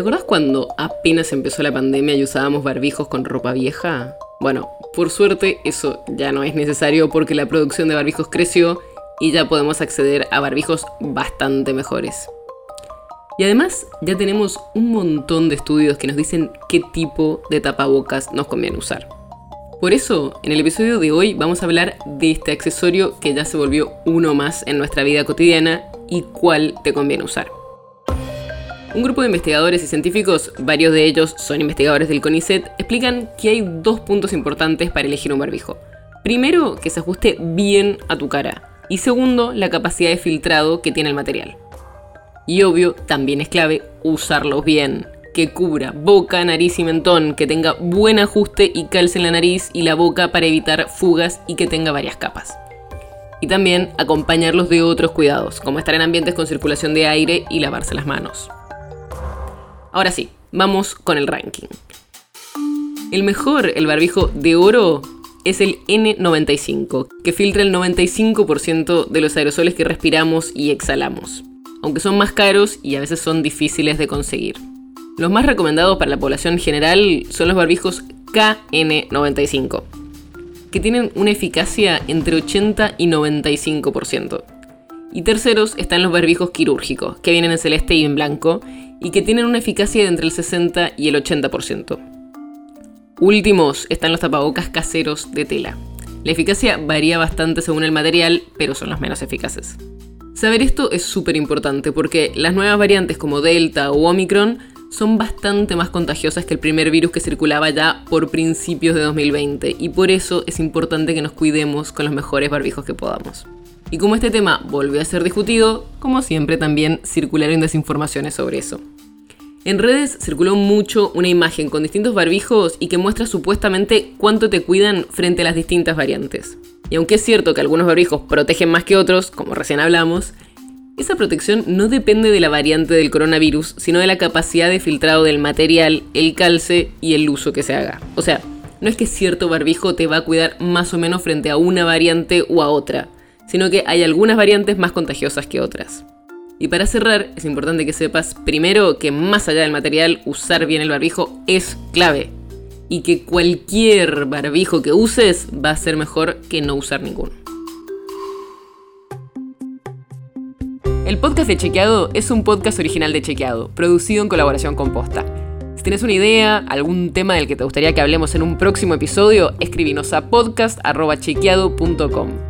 ¿Te acordás cuando apenas empezó la pandemia y usábamos barbijos con ropa vieja? Bueno, por suerte eso ya no es necesario porque la producción de barbijos creció y ya podemos acceder a barbijos bastante mejores. Y además ya tenemos un montón de estudios que nos dicen qué tipo de tapabocas nos conviene usar. Por eso, en el episodio de hoy vamos a hablar de este accesorio que ya se volvió uno más en nuestra vida cotidiana y cuál te conviene usar. Un grupo de investigadores y científicos, varios de ellos son investigadores del CONICET, explican que hay dos puntos importantes para elegir un barbijo. Primero, que se ajuste bien a tu cara. Y segundo, la capacidad de filtrado que tiene el material. Y obvio, también es clave usarlos bien. Que cubra boca, nariz y mentón, que tenga buen ajuste y calce en la nariz y la boca para evitar fugas y que tenga varias capas. Y también acompañarlos de otros cuidados, como estar en ambientes con circulación de aire y lavarse las manos. Ahora sí, vamos con el ranking. El mejor, el barbijo de oro, es el N95, que filtra el 95% de los aerosoles que respiramos y exhalamos, aunque son más caros y a veces son difíciles de conseguir. Los más recomendados para la población general son los barbijos KN95, que tienen una eficacia entre 80 y 95%. Y terceros están los barbijos quirúrgicos, que vienen en celeste y en blanco, y que tienen una eficacia de entre el 60 y el 80%. Últimos están los tapabocas caseros de tela. La eficacia varía bastante según el material, pero son los menos eficaces. Saber esto es súper importante porque las nuevas variantes como Delta o Omicron son bastante más contagiosas que el primer virus que circulaba ya por principios de 2020 y por eso es importante que nos cuidemos con los mejores barbijos que podamos. Y como este tema volvió a ser discutido, como siempre también circularon desinformaciones sobre eso. En redes circuló mucho una imagen con distintos barbijos y que muestra supuestamente cuánto te cuidan frente a las distintas variantes. Y aunque es cierto que algunos barbijos protegen más que otros, como recién hablamos, esa protección no depende de la variante del coronavirus, sino de la capacidad de filtrado del material, el calce y el uso que se haga. O sea, no es que cierto barbijo te va a cuidar más o menos frente a una variante o a otra sino que hay algunas variantes más contagiosas que otras. Y para cerrar, es importante que sepas primero que más allá del material, usar bien el barbijo es clave. Y que cualquier barbijo que uses va a ser mejor que no usar ninguno. El podcast de Chequeado es un podcast original de Chequeado, producido en colaboración con Posta. Si tienes una idea, algún tema del que te gustaría que hablemos en un próximo episodio, escríbenos a podcast.chequeado.com.